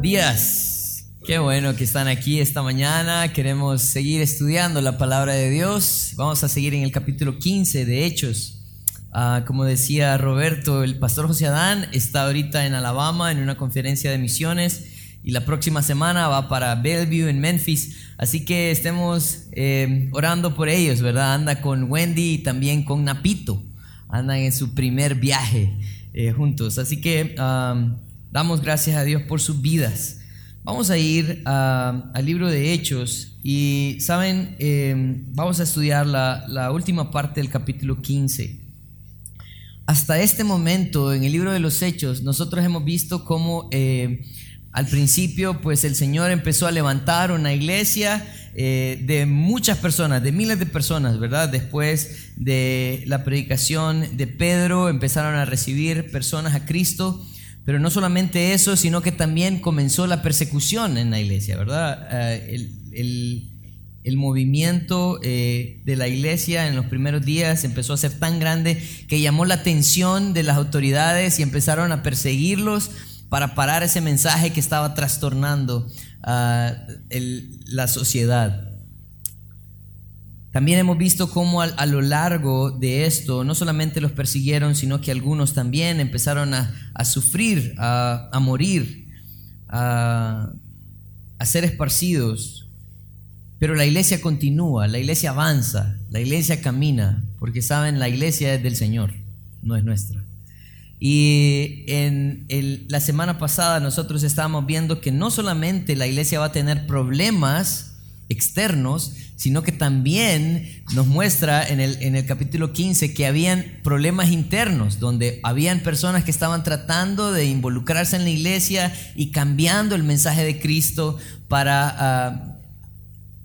Días. Qué bueno que están aquí esta mañana. Queremos seguir estudiando la palabra de Dios. Vamos a seguir en el capítulo 15 de Hechos. Ah, como decía Roberto, el pastor José Adán está ahorita en Alabama en una conferencia de misiones y la próxima semana va para Bellevue en Memphis. Así que estemos eh, orando por ellos, ¿verdad? Anda con Wendy y también con Napito. Andan en su primer viaje eh, juntos. Así que damos gracias a Dios por sus vidas. Vamos a ir al libro de Hechos y, ¿saben? Eh, vamos a estudiar la, última parte del capítulo 15 hasta este momento en el libro de los Hechos, nosotros hemos visto cómo eh, al principio, pues el Señor empezó a levantar una iglesia eh, de muchas personas, de miles de personas, ¿verdad? Después de la predicación de Pedro, empezaron a recibir personas a Cristo. Pero no solamente eso, sino que también comenzó la persecución en la iglesia, ¿verdad? Eh, el, movimiento eh, de la iglesia en los primeros días empezó a ser tan grande que llamó la atención de las autoridades y empezaron a perseguirlos para parar ese mensaje que estaba trastornando a la sociedad. También hemos visto cómo a, lo largo de esto no solamente los persiguieron, sino que algunos también empezaron a, sufrir, a, morir, a ser esparcidos pero la iglesia continúa, la iglesia avanza, la iglesia camina, porque saben, la iglesia es del Señor, no es nuestra. Y en la semana pasada nosotros estábamos viendo que no solamente la iglesia va a tener problemas externos, sino que también nos muestra en el, en el capítulo 15 que habían problemas internos, donde habían personas que estaban tratando de involucrarse en la iglesia y cambiando el mensaje de Cristo para... Ah,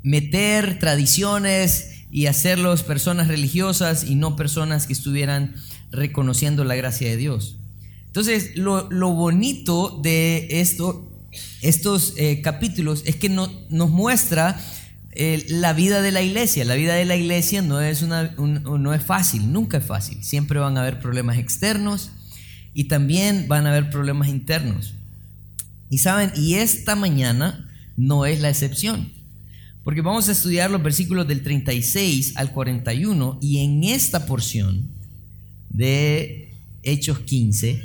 meter tradiciones y hacerlos personas religiosas y no personas que estuvieran reconociendo la gracia de Dios. Entonces, lo, bonito de esto, estos eh, capítulos es que no, nos muestra eh, la vida de la iglesia. La vida de la iglesia no es, una, no es fácil, nunca es fácil. Siempre van a haber problemas externos y también van a haber problemas internos. Y saben, y esta mañana no es la excepción. Porque vamos a estudiar los versículos del 36 al 41 y en esta porción de Hechos 15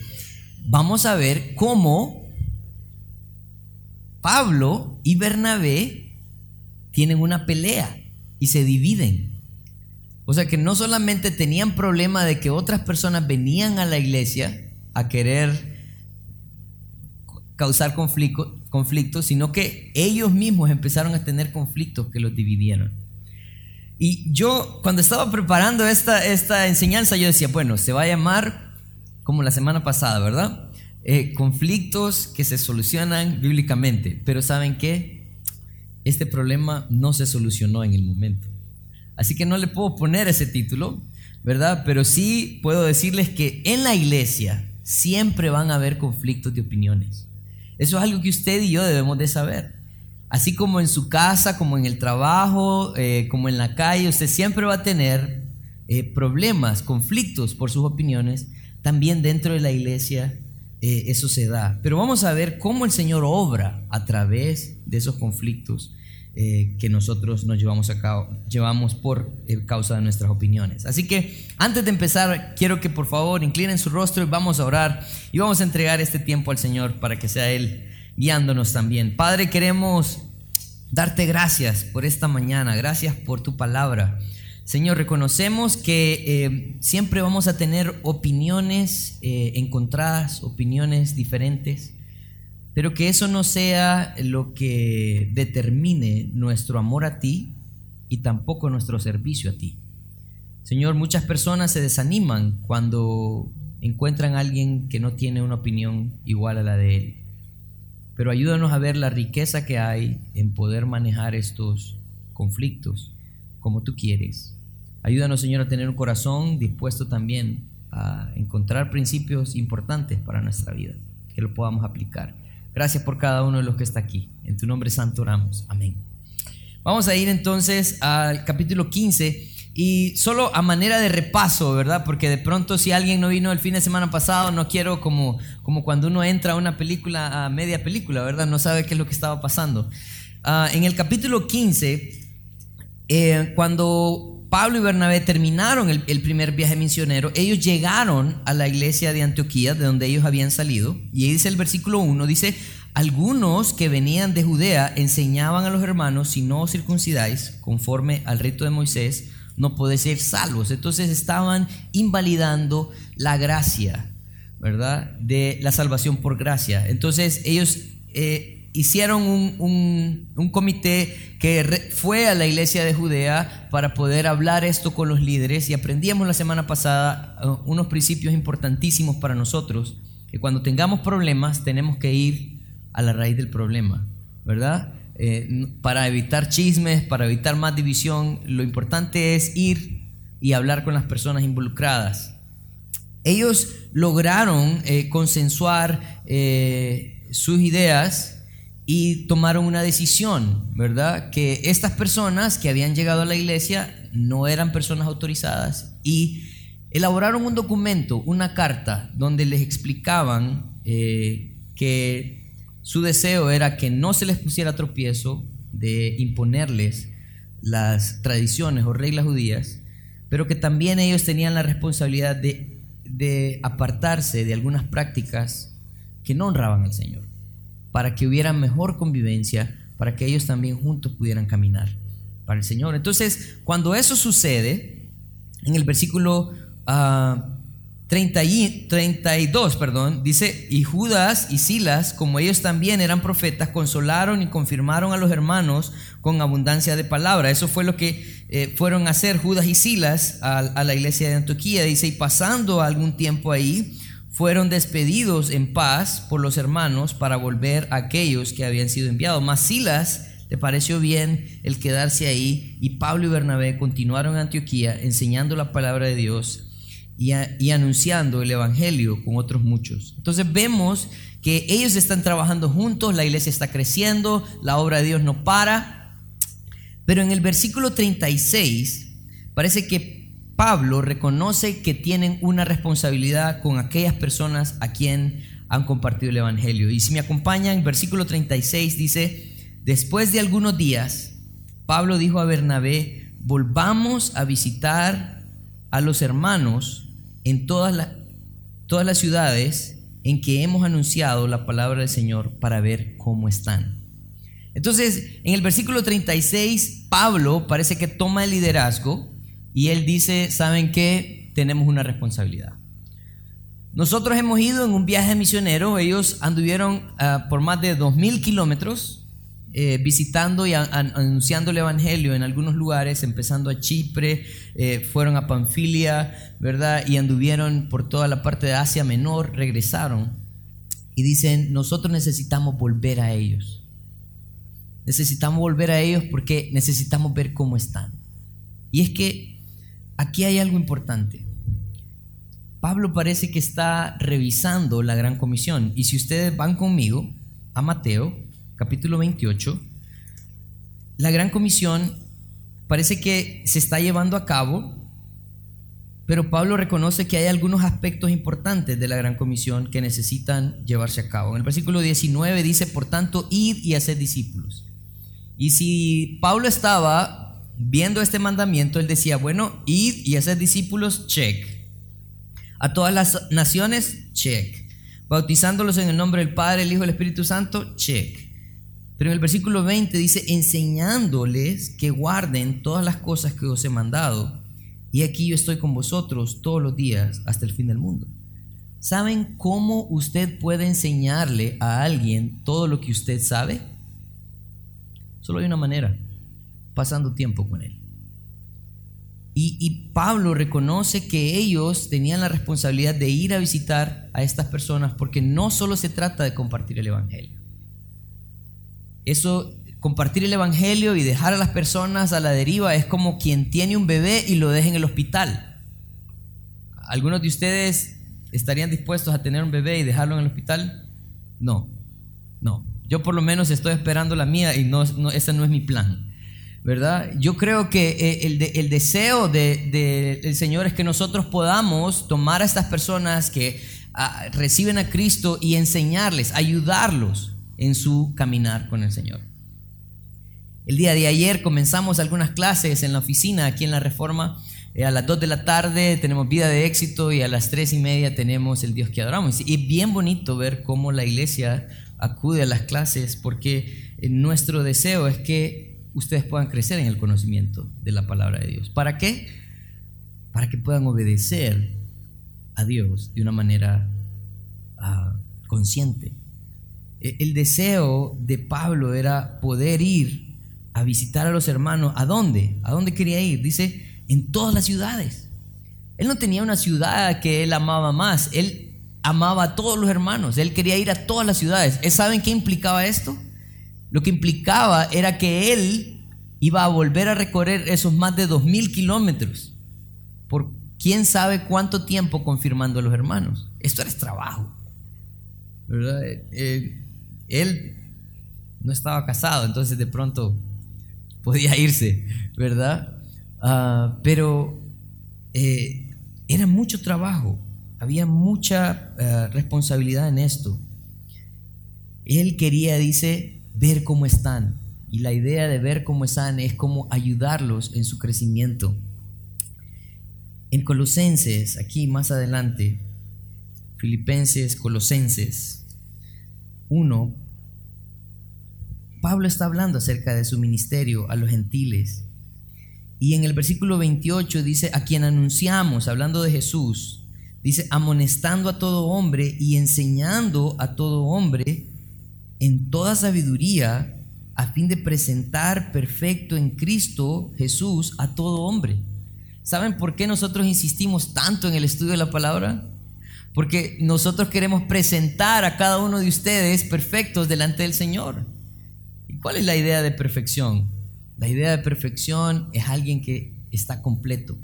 vamos a ver cómo Pablo y Bernabé tienen una pelea y se dividen. O sea que no solamente tenían problema de que otras personas venían a la iglesia a querer causar conflicto, conflictos, sino que ellos mismos empezaron a tener conflictos que los dividieron. Y yo, cuando estaba preparando esta, esta enseñanza, yo decía, bueno, se va a llamar como la semana pasada, ¿verdad? Eh, conflictos que se solucionan bíblicamente. Pero ¿saben qué? Este problema no se solucionó en el momento. Así que no le puedo poner ese título, ¿verdad? Pero sí puedo decirles que en la iglesia siempre van a haber conflictos de opiniones. Eso es algo que usted y yo debemos de saber. Así como en su casa, como en el trabajo, eh, como en la calle, usted siempre va a tener eh, problemas, conflictos por sus opiniones. También dentro de la iglesia eh, eso se da. Pero vamos a ver cómo el Señor obra a través de esos conflictos que nosotros nos llevamos a cabo, llevamos por causa de nuestras opiniones. Así que antes de empezar, quiero que por favor inclinen su rostro y vamos a orar y vamos a entregar este tiempo al Señor para que sea Él guiándonos también. Padre, queremos darte gracias por esta mañana, gracias por tu palabra. Señor, reconocemos que eh, siempre vamos a tener opiniones eh, encontradas, opiniones diferentes, pero que eso no sea lo que determine nuestro amor a ti y tampoco nuestro servicio a ti. Señor, muchas personas se desaniman cuando encuentran a alguien que no tiene una opinión igual a la de él. Pero ayúdanos a ver la riqueza que hay en poder manejar estos conflictos como tú quieres. Ayúdanos, Señor, a tener un corazón dispuesto también a encontrar principios importantes para nuestra vida, que lo podamos aplicar. Gracias por cada uno de los que está aquí. En tu nombre santo oramos. Amén. Vamos a ir entonces al capítulo 15 Y solo a manera de repaso, ¿verdad? Porque de pronto si alguien no vino el fin de semana pasado, no quiero como, como cuando uno entra a una película, a media película, ¿verdad? No sabe qué es lo que estaba pasando. Ah, en el capítulo 15, eh, cuando Pablo y Bernabé terminaron el, primer viaje misionero, ellos llegaron a la iglesia de Antioquía, de donde ellos habían salido, y ahí dice el versículo 1, dice, algunos que venían de Judea enseñaban a los hermanos, si no os circuncidáis, conforme al rito de Moisés, no podéis ser salvos. Entonces estaban invalidando la gracia, ¿verdad? De la salvación por gracia. Entonces ellos eh, hicieron un, un, comité que fue a la iglesia de Judea para poder hablar esto con los líderes y aprendíamos la semana pasada uh, unos principios importantísimos para nosotros, que cuando tengamos problemas tenemos que ir a la raíz del problema, ¿verdad? Eh, para evitar chismes, para evitar más división, lo importante es ir y hablar con las personas involucradas. Ellos lograron eh, consensuar eh, sus ideas y tomaron una decisión, ¿verdad? Que estas personas que habían llegado a la iglesia no eran personas autorizadas y elaboraron un documento, una carta, donde les explicaban que su deseo era que no se les pusiera tropiezo de imponerles las tradiciones o reglas judías, pero que también ellos tenían la responsabilidad de, de apartarse de algunas prácticas que no honraban al Señor, para que hubiera mejor convivencia, para que ellos también juntos pudieran caminar para el Señor. Entonces, cuando eso sucede, en el versículo uh, 32, perdón, dice, y Judas y Silas, como ellos también eran profetas, consolaron y confirmaron a los hermanos con abundancia de palabra. Eso fue lo que eh, fueron a hacer Judas y Silas a, a, la iglesia de Antioquía. Dice, y pasando algún tiempo ahí, fueron despedidos en paz por los hermanos para volver a aquellos que habían sido enviados. Mas Silas le pareció bien el quedarse ahí y Pablo y Bernabé continuaron en Antioquía enseñando la palabra de Dios y, anunciando el Evangelio con otros muchos. Entonces vemos que ellos están trabajando juntos, la iglesia está creciendo, la obra de Dios no para. Pero en el versículo 36 parece que Pablo reconoce que tienen una responsabilidad con aquellas personas a quien han compartido el Evangelio. Y si me acompañan, versículo 36 dice, después de algunos días, Pablo dijo a Bernabé, volvamos a visitar a los hermanos en todas, las todas las ciudades en que hemos anunciado la palabra del Señor para ver cómo están. Entonces, en el versículo 36, Pablo parece que toma el liderazgo y él dice, ¿saben qué? Tenemos una responsabilidad. Nosotros hemos ido en un viaje misionero, ellos anduvieron ah, por más de 2.000 kilómetros eh, visitando y anunciando el Evangelio en algunos lugares, empezando a Chipre, eh, fueron a Panfilia, ¿verdad? Y anduvieron por toda la parte de Asia Menor, regresaron y dicen, nosotros necesitamos volver a ellos. Necesitamos volver a ellos porque necesitamos ver cómo están. Y es que aquí hay algo importante. Pablo parece que está revisando la gran comisión. Y si ustedes van conmigo a Mateo, capítulo 28, la gran comisión parece que se está llevando a cabo, pero Pablo reconoce que hay algunos aspectos importantes de la gran comisión que necesitan llevarse a cabo. En el versículo 19 dice, por tanto, id y haced discípulos. Y si Pablo estaba viendo este mandamiento, él decía, bueno, id y haced discípulos, check. A todas las naciones, check. Bautizándolos en el nombre del Padre, el Hijo y el Espíritu Santo, check. Pero en el versículo 20 dice, enseñándoles que guarden todas las cosas que os he mandado. Y aquí yo estoy con vosotros todos los días hasta el fin del mundo. ¿Saben cómo usted puede enseñarle a alguien todo lo que usted sabe? Solo hay una manera, pasando tiempo con él. Y, Pablo reconoce que ellos tenían la responsabilidad de ir a visitar a estas personas porque no solo se trata de compartir el Evangelio. Eso, compartir el Evangelio y dejar a las personas a la deriva es como quien tiene un bebé y lo deja en el hospital. ¿Algunos de ustedes estarían dispuestos a tener un bebé y dejarlo en el hospital? No, no. Yo por lo menos estoy esperando la mía y no, ese no es mi plan. ¿Verdad? Yo creo que eh, el, deseo del Señor es que nosotros podamos tomar a estas personas que ah, reciben a Cristo y enseñarles, ayudarlos en su caminar con el Señor. El día de ayer comenzamos algunas clases en la oficina aquí en la Reforma. Eh, a las 2 de la tarde tenemos vida de éxito y a las 3 y media tenemos el Dios que adoramos. Y es bien bonito ver cómo la iglesia acude a las clases porque eh, nuestro deseo es que ustedes puedan crecer en el conocimiento de la palabra de Dios. ¿Para qué? Para que puedan obedecer a Dios de una manera ah, consciente. E, el deseo de Pablo era poder ir a visitar a los hermanos. ¿A dónde? ¿A dónde quería ir? Dice, en todas las ciudades. Él no tenía una ciudad que él amaba más, él amaba a todos los hermanos, él quería ir a todas las ciudades. ¿Saben qué implicaba esto? Lo que implicaba era que él iba a volver a recorrer esos más de dos mil kilómetros por quién sabe cuánto tiempo confirmando a los hermanos. Esto era trabajo. ¿verdad? Eh, él no estaba casado, entonces de pronto podía irse, ¿verdad? Ah, pero eh, era mucho trabajo, había mucha responsabilidad en esto. Él quería, dice, ver cómo están. Y la idea de ver cómo están es cómo ayudarlos en su crecimiento. En Colosenses, aquí más adelante, Filipenses, Colosenses 1, Pablo está hablando acerca de su ministerio a los gentiles y en el versículo 28 dice, a quien anunciamos, hablando de Jesús, dice, amonestando a todo hombre y enseñando a todo hombre en toda sabiduría, a fin de presentar perfecto en Cristo Jesús a todo hombre. ¿Saben por qué nosotros insistimos tanto en el estudio de la palabra? Porque nosotros queremos presentar a cada uno de ustedes perfectos delante del Señor. ¿Y cuál es la idea de perfección? La idea de perfección es alguien que está completo.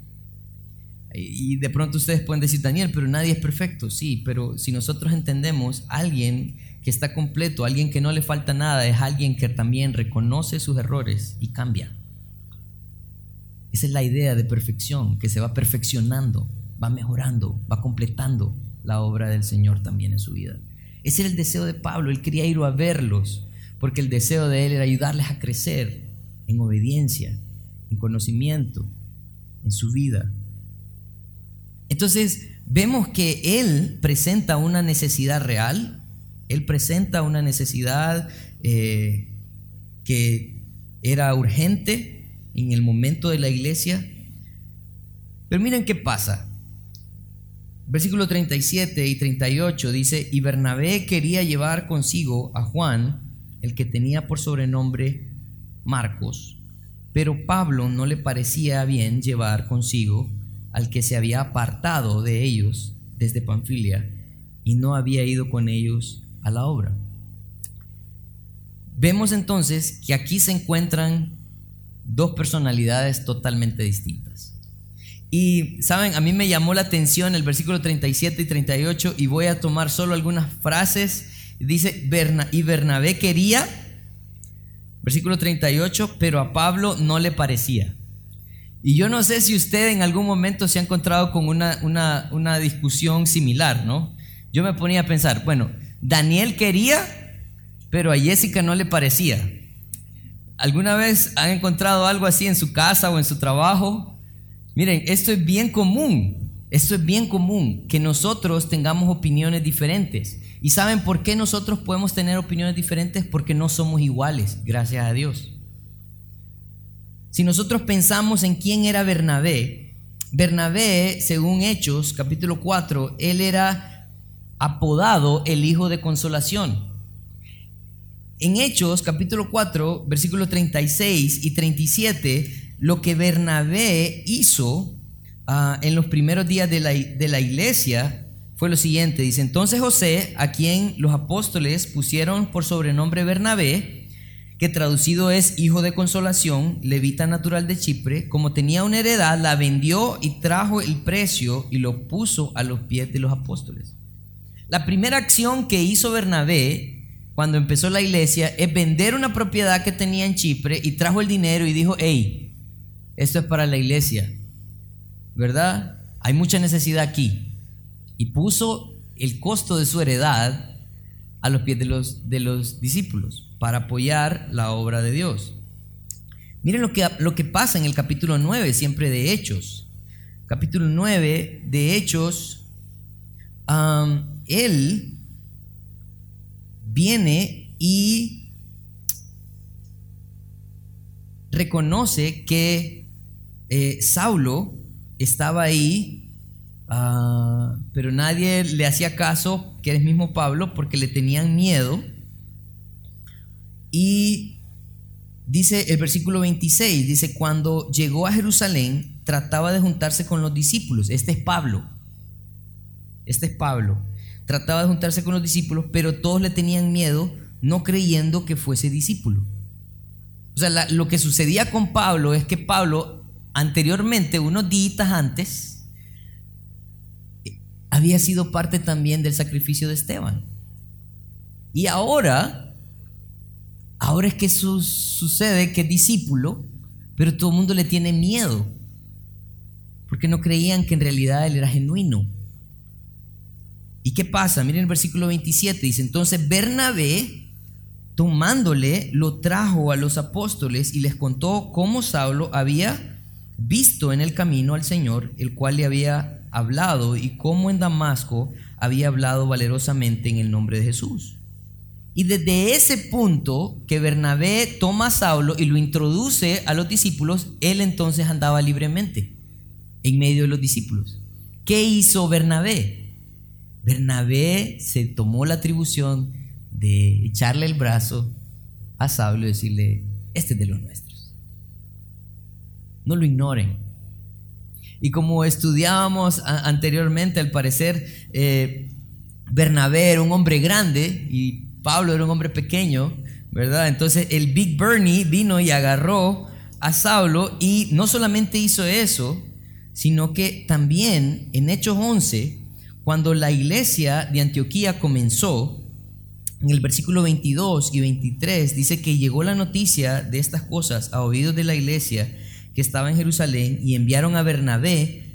Y de pronto ustedes pueden decir, Daniel, pero nadie es perfecto. Sí, pero si nosotros entendemos, alguien que está completo, alguien que no le falta nada, es alguien que también reconoce sus errores y cambia. Esa es la idea de perfección, que se va perfeccionando, va mejorando, va completando la obra del Señor también en su vida. Ese era el deseo de Pablo, él quería ir a verlos, porque el deseo de él era ayudarles a crecer en obediencia, en conocimiento, en su vida. Entonces, vemos que Él presenta una necesidad real, Él presenta una necesidad eh, que era urgente en el momento de la iglesia. Pero miren qué pasa. Versículo 37 y 38 dice, y Bernabé quería llevar consigo a Juan, el que tenía por sobrenombre Marcos, pero Pablo no le parecía bien llevar consigo al que se había apartado de ellos desde Panfilia y no había ido con ellos a la obra. Vemos entonces que aquí se encuentran dos personalidades totalmente distintas. Y saben, a mí me llamó la atención el versículo 37 y 38 y voy a tomar solo algunas frases. Dice, y Bernabé quería Versículo 38, pero a Pablo no le parecía. Y yo no sé si usted en algún momento se ha encontrado con una, una, discusión similar, ¿no? Yo me ponía a pensar, bueno, Daniel quería, pero a Jessica no le parecía. ¿Alguna vez han encontrado algo así en su casa o en su trabajo? Miren, esto es bien común, esto es bien común, que nosotros tengamos opiniones diferentes. ¿Y saben por qué nosotros podemos tener opiniones diferentes? Porque no somos iguales, gracias a Dios. Si nosotros pensamos en quién era Bernabé, Bernabé, según Hechos capítulo 4, él era apodado el Hijo de Consolación. En Hechos capítulo 4, versículos 36 y 37, lo que Bernabé hizo ah, en los primeros días de la, de la iglesia fue lo siguiente, dice, entonces José, a quien los apóstoles pusieron por sobrenombre Bernabé, que traducido es hijo de consolación, levita natural de Chipre, como tenía una heredad, la vendió y trajo el precio y lo puso a los pies de los apóstoles. La primera acción que hizo Bernabé cuando empezó la iglesia es vender una propiedad que tenía en Chipre y trajo el dinero y dijo, hey, esto es para la iglesia, ¿verdad? Hay mucha necesidad aquí. Y puso el costo de su heredad a los pies de los, de los discípulos para apoyar la obra de Dios. Miren lo que, lo que pasa en el capítulo 9, siempre de Hechos. Capítulo 9 de Hechos, él viene y reconoce que eh, Saulo estaba ahí, ah, pero nadie le hacía caso, que es mismo Pablo, porque le tenían miedo. Y dice el versículo 26, dice, cuando llegó a Jerusalén, trataba de juntarse con los discípulos. Este es Pablo. Este es Pablo. Trataba de juntarse con los discípulos, pero todos le tenían miedo, no creyendo que fuese discípulo. O sea, lo que sucedía con Pablo es que Pablo anteriormente, unos días antes, había sido parte también del sacrificio de Esteban. Y ahora, ahora es que sucede que es discípulo, pero todo el mundo le tiene miedo, porque no creían que en realidad él era genuino. ¿Y qué pasa? Miren el versículo 27, dice, entonces Bernabé, tomándole, lo trajo a los apóstoles y les contó cómo Saulo había visto en el camino al Señor, el cual le había hablado y cómo en Damasco había hablado valerosamente en el nombre de Jesús. Y desde ese punto que Bernabé toma a Saulo y lo introduce a los discípulos, él entonces andaba libremente en medio de los discípulos. ¿Qué hizo Bernabé? Bernabé se tomó la atribución de echarle el brazo a Saulo y decirle, este es de los nuestros. No lo ignoren. Y como estudiábamos anteriormente, al parecer, eh, Bernabé era un hombre grande y Pablo era un hombre pequeño, ¿verdad? Entonces el Big Bernie vino y agarró a Saulo y no solamente hizo eso, sino que también en Hechos 11, cuando la iglesia de Antioquía comenzó, en el versículo 22 y 23 dice que llegó la noticia de estas cosas a oídos de la iglesia que estaba en Jerusalén y enviaron a Bernabé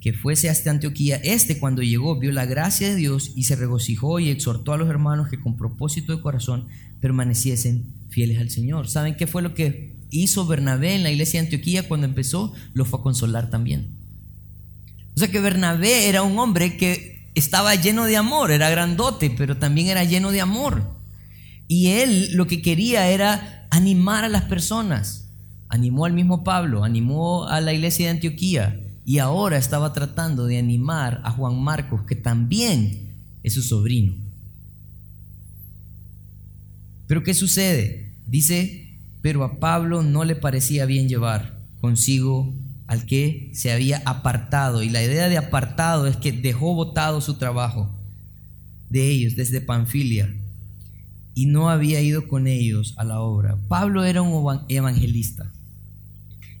que fuese hasta Antioquía. Este cuando llegó vio la gracia de Dios y se regocijó y exhortó a los hermanos que con propósito de corazón permaneciesen fieles al Señor. ¿Saben qué fue lo que hizo Bernabé en la iglesia de Antioquía cuando empezó? Lo fue a consolar también. O sea que Bernabé era un hombre que estaba lleno de amor, era grandote, pero también era lleno de amor. Y él lo que quería era animar a las personas animó al mismo Pablo, animó a la iglesia de Antioquía y ahora estaba tratando de animar a Juan Marcos, que también es su sobrino. Pero ¿qué sucede? Dice, pero a Pablo no le parecía bien llevar consigo al que se había apartado. Y la idea de apartado es que dejó botado su trabajo de ellos desde Panfilia y no había ido con ellos a la obra. Pablo era un evangelista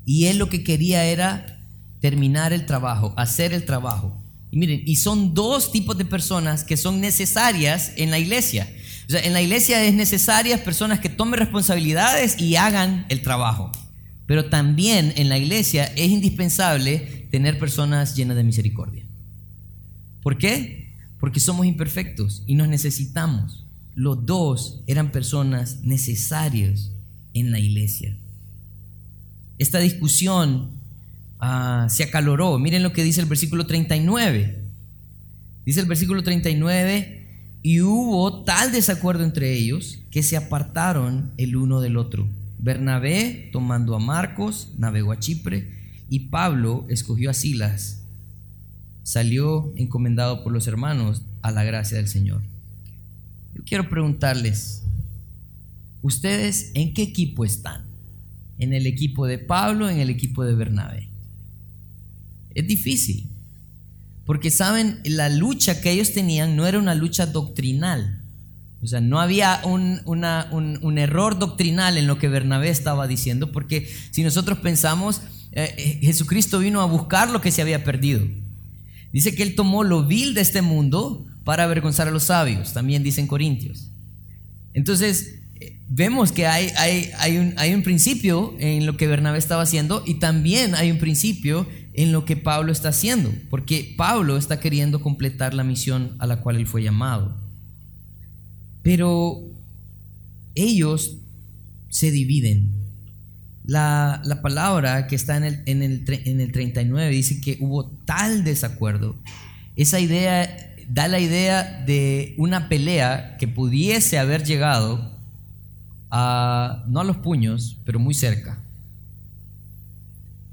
y él lo que quería era terminar el trabajo, hacer el trabajo. Miren, y son dos tipos de personas que son necesarias en la iglesia. O sea, en la iglesia es necesarias personas que tomen responsabilidades y hagan el trabajo. Pero también en la iglesia es indispensable tener personas llenas de misericordia. ¿Por qué? Porque somos imperfectos y nos necesitamos. Los dos eran personas necesarias en la iglesia. Esta discusión ah, se acaloró. Miren lo que dice el versículo 39. Dice el versículo 39, y hubo tal desacuerdo entre ellos que se apartaron el uno del otro. Bernabé, tomando a Marcos, navegó a Chipre, y Pablo escogió a Silas. Salió encomendado por los hermanos a la gracia del Señor. Yo quiero preguntarles, ¿ustedes en qué equipo están? ¿En el equipo de Pablo, en el equipo de Bernabé? Es difícil, porque saben, la lucha que ellos tenían no era una lucha doctrinal. O sea, no había un, un, error doctrinal en lo que Bernabé estaba diciendo, porque si nosotros pensamos, eh, eh, Jesucristo vino a buscar lo que se había perdido. Dice que Él tomó lo vil de este mundo para avergonzar a los sabios, también dicen Corintios. Entonces, vemos que hay, hay, hay, un, hay un principio en lo que Bernabé estaba haciendo y también hay un principio en lo que Pablo está haciendo, porque Pablo está queriendo completar la misión a la cual él fue llamado. Pero ellos se dividen. La, la palabra que está en el, en, el, en el 39 dice que hubo tal desacuerdo. Esa idea da la idea de una pelea que pudiese haber llegado no a los puños, pero muy cerca.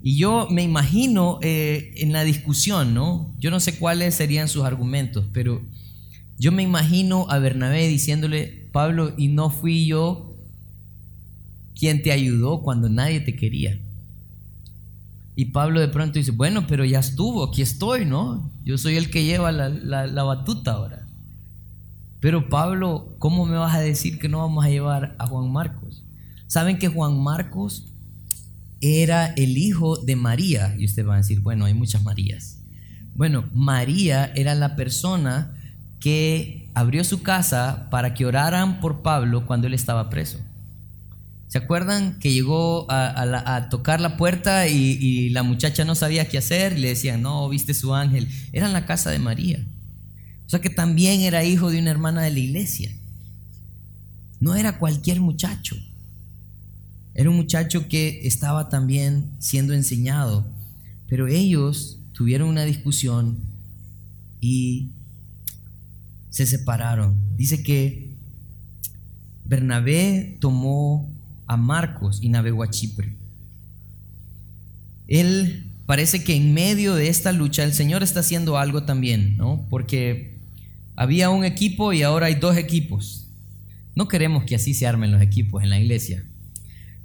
Y yo me imagino eh, en la discusión, ¿no? Yo no sé cuáles serían sus argumentos, pero yo me imagino a Bernabé diciéndole, Pablo, y no fui yo quien te ayudó cuando nadie te quería. Y Pablo de pronto dice, bueno, pero ya estuvo, aquí estoy, ¿no? Yo soy el que lleva la, la batuta ahora. Pero Pablo, ¿cómo me vas a decir que no vamos a llevar a Juan Marcos? Saben que Juan Marcos era el hijo de María. Y ustedes van a decir, bueno, hay muchas Marías. Bueno, María era la persona que abrió su casa para que oraran por Pablo cuando él estaba preso. ¿Se acuerdan que llegó a, tocar la puerta y, y, la muchacha no sabía qué hacer? Le decían, no, viste su ángel. Era en la casa de María. O sea que también era hijo de una hermana de la iglesia. No era cualquier muchacho. Era un muchacho que estaba también siendo enseñado. Pero ellos tuvieron una discusión y se separaron. Dice que Bernabé tomó a Marcos y navegó a Chipre. Él parece que en medio de esta lucha el Señor está haciendo algo también, ¿no? Porque había un equipo y ahora hay dos equipos. No queremos que así se armen los equipos en la iglesia.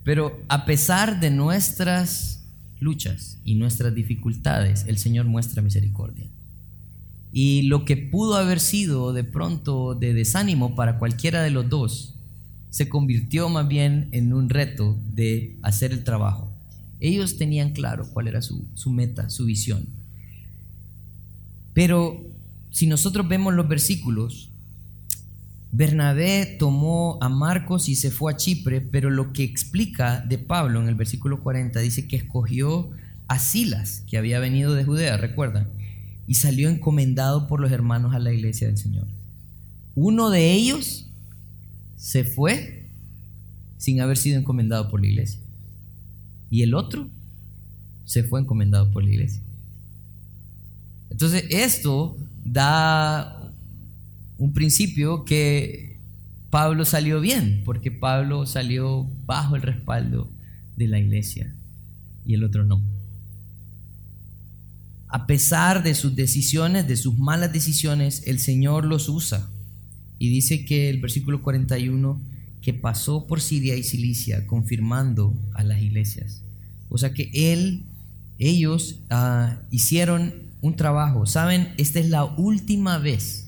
Pero a pesar de nuestras luchas y nuestras dificultades, el Señor muestra misericordia. Y lo que pudo haber sido de pronto de desánimo para cualquiera de los dos, se convirtió más bien en un reto de hacer el trabajo. Ellos tenían claro cuál era su, su meta, su visión. Pero si nosotros vemos los versículos, Bernabé tomó a Marcos y se fue a Chipre, pero lo que explica de Pablo en el versículo 40 dice que escogió a Silas, que había venido de Judea, recuerdan, y salió encomendado por los hermanos a la iglesia del Señor. Uno de ellos se fue sin haber sido encomendado por la iglesia. Y el otro se fue encomendado por la iglesia. Entonces, esto da un principio que Pablo salió bien, porque Pablo salió bajo el respaldo de la iglesia y el otro no. A pesar de sus decisiones, de sus malas decisiones, el Señor los usa. Y dice que el versículo 41, que pasó por Siria y Cilicia, confirmando a las iglesias. O sea que él, ellos ah, hicieron un trabajo. Saben, esta es la última vez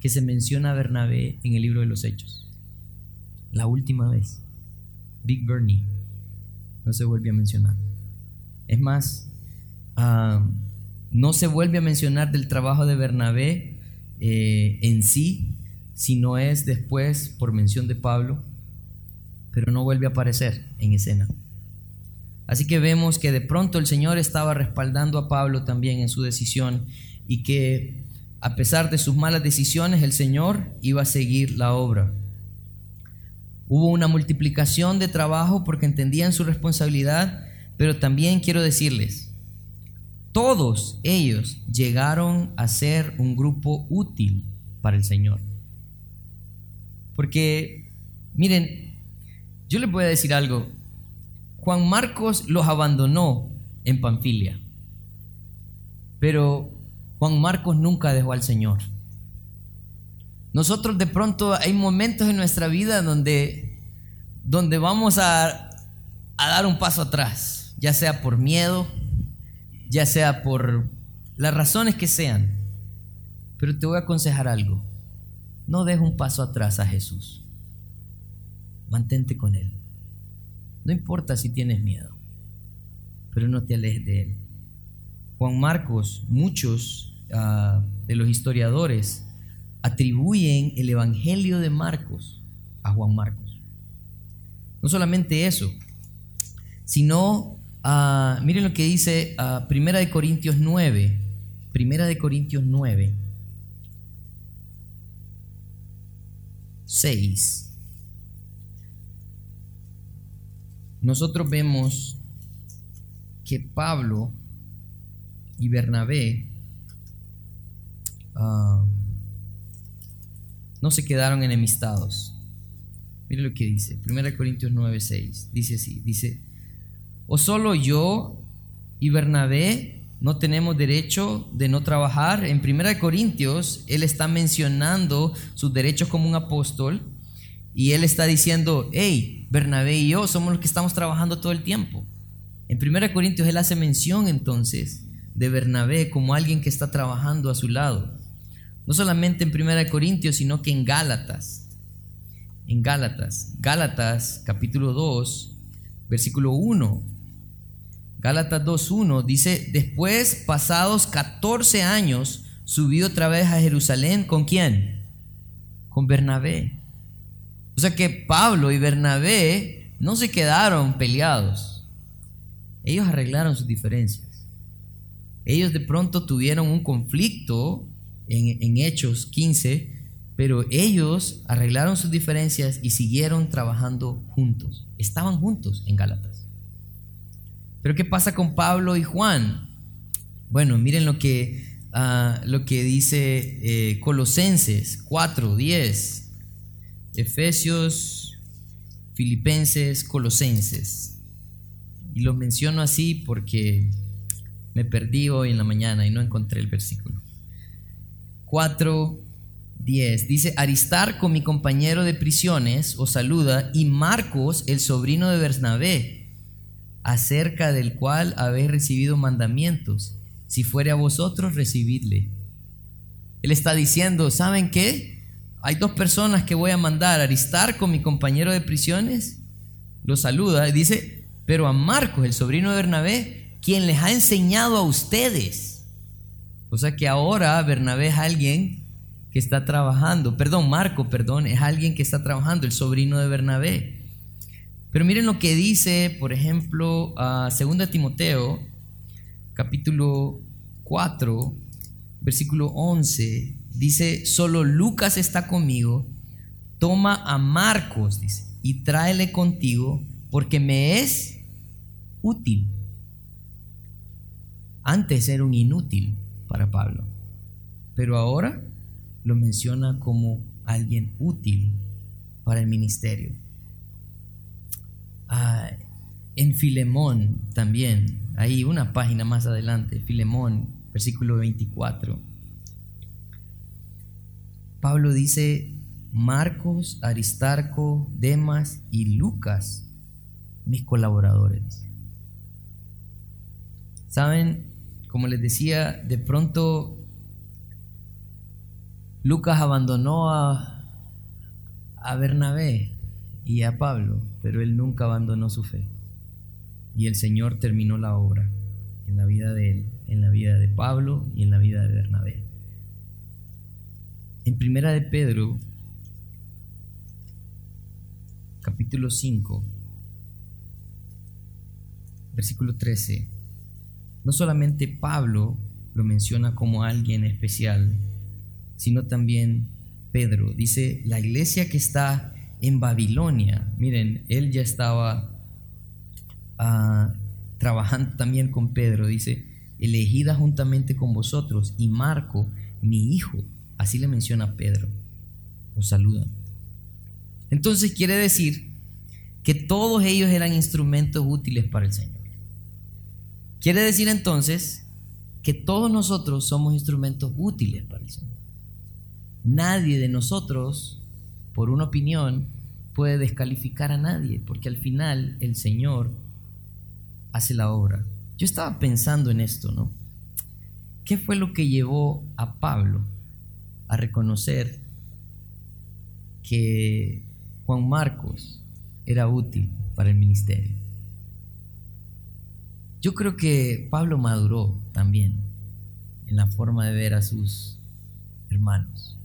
que se menciona a Bernabé en el libro de los Hechos. La última vez. Big Bernie. No se vuelve a mencionar. Es más, ah, no se vuelve a mencionar del trabajo de Bernabé eh, en sí, sino es después por mención de Pablo, pero no vuelve a aparecer en escena. Así que vemos que de pronto el Señor estaba respaldando a Pablo también en su decisión y que a pesar de sus malas decisiones el Señor iba a seguir la obra. Hubo una multiplicación de trabajo porque entendían su responsabilidad, pero también quiero decirles, todos ellos llegaron a ser un grupo útil para el Señor. Porque, miren, yo les voy a decir algo, Juan Marcos los abandonó en Panfilia, pero Juan Marcos nunca dejó al Señor. Nosotros de pronto hay momentos en nuestra vida donde, donde vamos a, a dar un paso atrás, ya sea por miedo, ya sea por las razones que sean. Pero te voy a aconsejar algo. No dejes un paso atrás a Jesús. Mantente con Él. No importa si tienes miedo, pero no te alejes de él. Juan Marcos, muchos ah, de los historiadores atribuyen el Evangelio de Marcos a Juan Marcos. No solamente eso, sino, ah, miren lo que dice uh, Primera de Corintios 9, Primera de Corintios 9, 6. Nosotros vemos que Pablo y Bernabé uh, no se quedaron enemistados. Mire lo que dice, 1 Corintios 9, 6. Dice así, dice, o solo yo y Bernabé no tenemos derecho de no trabajar. En 1 Corintios, él está mencionando sus derechos como un apóstol y él está diciendo, hey, Bernabé y yo somos los que estamos trabajando todo el tiempo. En 1 Corintios él hace mención entonces de Bernabé como alguien que está trabajando a su lado. No solamente en 1 Corintios, sino que en Gálatas. En Gálatas. Gálatas capítulo 2, versículo 1. Gálatas 2.1 dice, después, pasados 14 años, subió otra vez a Jerusalén. ¿Con quién? Con Bernabé. O sea que Pablo y Bernabé no se quedaron peleados. Ellos arreglaron sus diferencias. Ellos de pronto tuvieron un conflicto en, Hechos 15, pero ellos arreglaron sus diferencias y siguieron trabajando juntos. Estaban juntos en Gálatas. Pero ¿qué pasa con Pablo y Juan? Bueno, miren lo que, ah, lo que dice eh, Colosenses 4, 10, Efesios, Filipenses, Colosenses. Y lo menciono así porque me perdí hoy en la mañana y no encontré el versículo. 4, 10. Dice, Aristarco, mi compañero de prisiones, os saluda, y Marcos, el sobrino de Bernabé, acerca del cual habéis recibido mandamientos. Si fuere a vosotros, recibidle. Él está diciendo, ¿saben qué? Hay dos personas que voy a mandar. Aristarco, mi compañero de prisiones, lo saluda y dice, pero a Marcos, el sobrino de Bernabé, quien les ha enseñado a ustedes o sea que ahora Bernabé es alguien que está trabajando, perdón, Marco, perdón, es alguien que está trabajando, el sobrino de Bernabé. Pero miren lo que dice, por ejemplo, a 2 Timoteo, capítulo 4, versículo 11, dice, solo Lucas está conmigo, toma a Marcos, dice, y tráele contigo, porque me es útil. Antes era un inútil para Pablo. Pero ahora lo menciona como alguien útil para el ministerio. Ah, en Filemón también, ahí una página más adelante, Filemón, versículo 24. Pablo dice, Marcos, Aristarco, Demas y Lucas, mis colaboradores. ¿Saben? como les decía, de pronto Lucas abandonó a, a Bernabé y a Pablo, pero él nunca abandonó su fe. Y el Señor terminó la obra en la vida de él, en la vida de Pablo y en la vida de Bernabé. En Primera de Pedro, capítulo 5, versículo 13 no solamente Pablo lo menciona como alguien especial, sino también Pedro. Dice, la iglesia que está en Babilonia, miren, él ya estaba ah, trabajando también con Pedro, dice, elegida juntamente con vosotros, y Marco, mi hijo, así le menciona Pedro, os saludan. Entonces quiere decir que todos ellos eran instrumentos útiles para el Señor. Quiere decir entonces que todos nosotros somos instrumentos útiles para el Señor. Nadie de nosotros, por una opinión, puede descalificar a nadie, porque al final el Señor hace la obra. Yo estaba pensando en esto, ¿no? ¿Qué fue lo que llevó a Pablo a reconocer que Juan Marcos era útil para el ministerio? Yo creo que Pablo maduró también en la forma de ver a sus hermanos.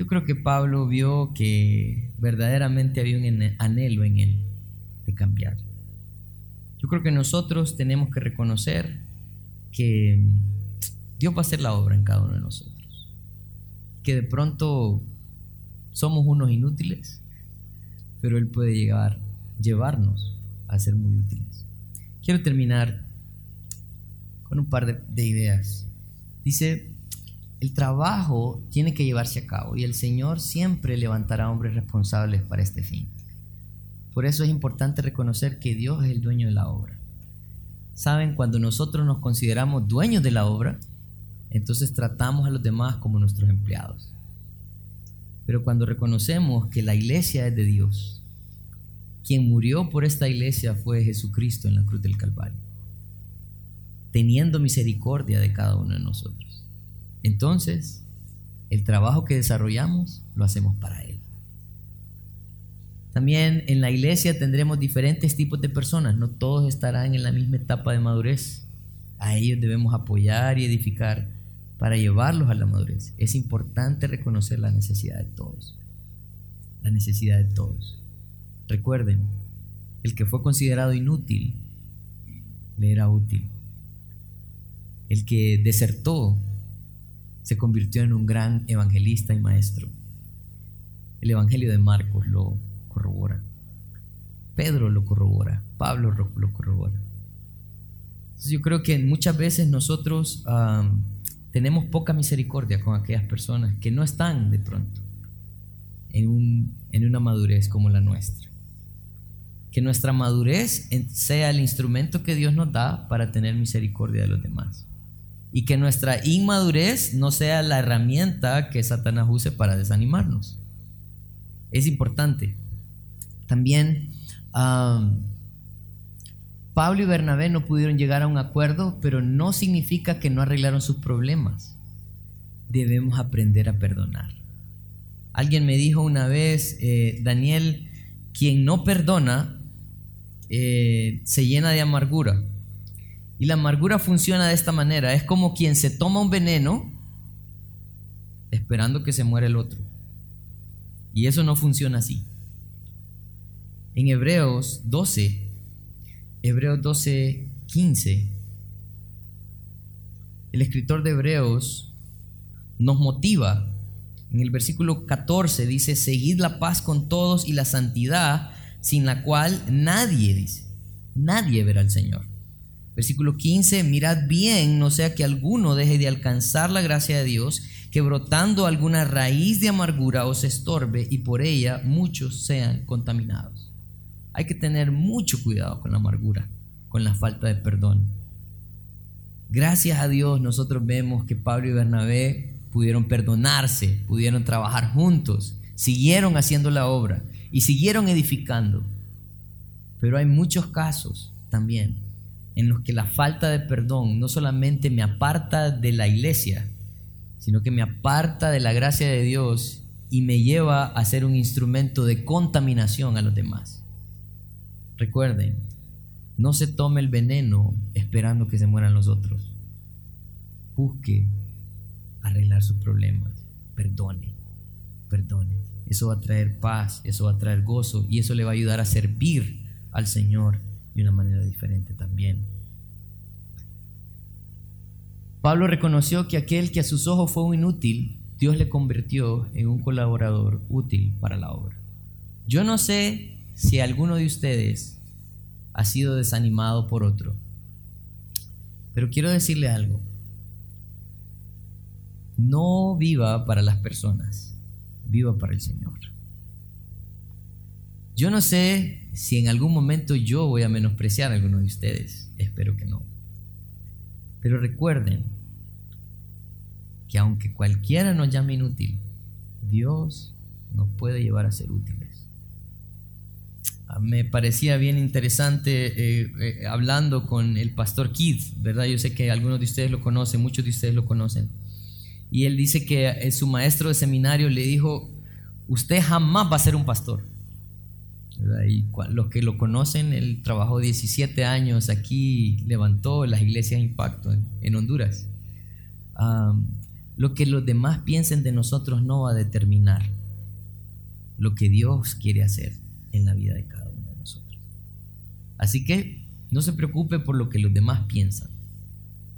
Yo creo que Pablo vio que verdaderamente había un anhelo en él de cambiar. Yo creo que nosotros tenemos que reconocer que Dios va a hacer la obra en cada uno de nosotros. Que de pronto somos unos inútiles, pero Él puede llegar, llevarnos a ser muy útiles. Quiero terminar con un par de, de ideas. Dice, el trabajo tiene que llevarse a cabo y el Señor siempre levantará hombres responsables para este fin. Por eso es importante reconocer que Dios es el dueño de la obra. Saben, cuando nosotros nos consideramos dueños de la obra, entonces tratamos a los demás como nuestros empleados. Pero cuando reconocemos que la iglesia es de Dios, quien murió por esta iglesia fue Jesucristo en la cruz del Calvario, teniendo misericordia de cada uno de nosotros. Entonces, el trabajo que desarrollamos lo hacemos para Él. También en la iglesia tendremos diferentes tipos de personas, no todos estarán en la misma etapa de madurez. A ellos debemos apoyar y edificar para llevarlos a la madurez. Es importante reconocer la necesidad de todos. La necesidad de todos. Recuerden, el que fue considerado inútil le era útil. El que desertó se convirtió en un gran evangelista y maestro. El Evangelio de Marcos lo corrobora. Pedro lo corrobora, Pablo lo corrobora. yo creo que muchas veces nosotros tenemos poca misericordia con aquellas personas que no están de pronto en, una madurez como la nuestra. Que nuestra madurez sea el instrumento que Dios nos da para tener misericordia de los demás. Y que nuestra inmadurez no sea la herramienta que Satanás use para desanimarnos. Es importante. También Pablo y Bernabé no pudieron llegar a un acuerdo, pero no significa que no arreglaron sus problemas. Debemos aprender a perdonar. Alguien me dijo una vez, eh, Daniel, quien no perdona eh, se llena de amargura. Y la amargura funciona de esta manera. Es como quien se toma un veneno esperando que se muera el otro. Y eso no funciona así. En Hebreos 12, Hebreos 12, 15, el escritor de Hebreos nos motiva. En el versículo 14 dice, seguid la paz con todos y la santidad, sin la cual nadie, dice, nadie verá al Señor. Versículo 15, mirad bien, no sea que alguno deje de alcanzar la gracia de Dios, que brotando alguna raíz de amargura os estorbe y por ella muchos sean contaminados. Hay que tener mucho cuidado con la amargura, con la falta de perdón. Gracias a Dios nosotros vemos que Pablo y Bernabé pudieron perdonarse, pudieron trabajar juntos, siguieron haciendo la obra y siguieron edificando. Pero hay muchos casos también en los que la falta de perdón no solamente me aparta de la iglesia, sino que me aparta de la gracia de Dios y me lleva a ser un instrumento de contaminación a los demás. Recuerden, no se tome el veneno esperando que se mueran los otros. Busque arreglar sus problemas. Perdone, perdone. Eso va a traer paz, eso va a traer gozo y eso le va a ayudar a servir al Señor de una manera diferente también. Pablo reconoció que aquel que a sus ojos fue un inútil, Dios le convirtió en un colaborador útil para la obra. Yo no sé si alguno de ustedes ha sido desanimado por otro. Pero quiero decirle algo. No viva para las personas, viva para el Señor. Yo no sé si en algún momento yo voy a menospreciar a alguno de ustedes, espero que no. Pero recuerden que aunque cualquiera nos llame inútil, Dios nos puede llevar a ser útiles me parecía bien interesante eh, eh, hablando con el pastor Keith, ¿verdad? Yo sé que algunos de ustedes lo conocen, muchos de ustedes lo conocen. Y él dice que eh, su maestro de seminario le dijo, usted jamás va a ser un pastor. Y los que lo conocen, él trabajó 17 años aquí, levantó las iglesias impacto en, Honduras. lo que los demás piensen de nosotros no va a determinar lo que Dios quiere hacer en la vida de cada uno de nosotros. Así que no se preocupe por lo que los demás piensan.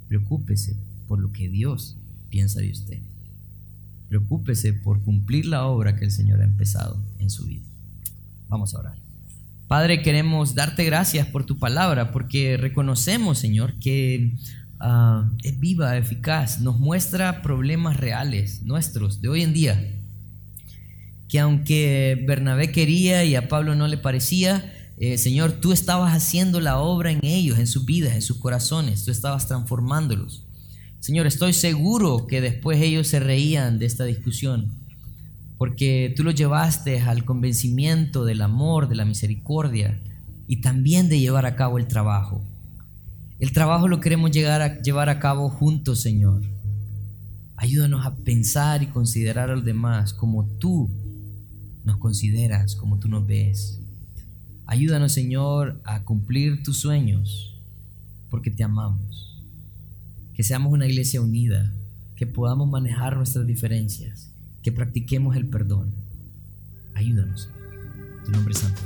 Preocúpese por lo que Dios piensa de usted. Preocúpese por cumplir la obra que el Señor ha empezado en su vida. Vamos a orar. Padre, queremos darte gracias por tu palabra, porque reconocemos, Señor, que ah, es viva, eficaz, nos muestra problemas reales nuestros de hoy en día que aunque Bernabé quería y a Pablo no le parecía, eh, Señor, tú estabas haciendo la obra en ellos, en sus vidas, en sus corazones, tú estabas transformándolos. Señor, estoy seguro que después ellos se reían de esta discusión, porque tú los llevaste al convencimiento del amor, de la misericordia y también de llevar a cabo el trabajo. El trabajo lo queremos llegar a, llevar a cabo juntos, Señor. Ayúdanos a pensar y considerar a los demás como tú nos consideras, como tú nos ves. Ayúdanos, Señor, a cumplir tus sueños, porque te amamos. Que seamos una iglesia unida, que podamos manejar nuestras diferencias, que practiquemos el perdón. Ayúdanos, Señor. Tu nombre es santo.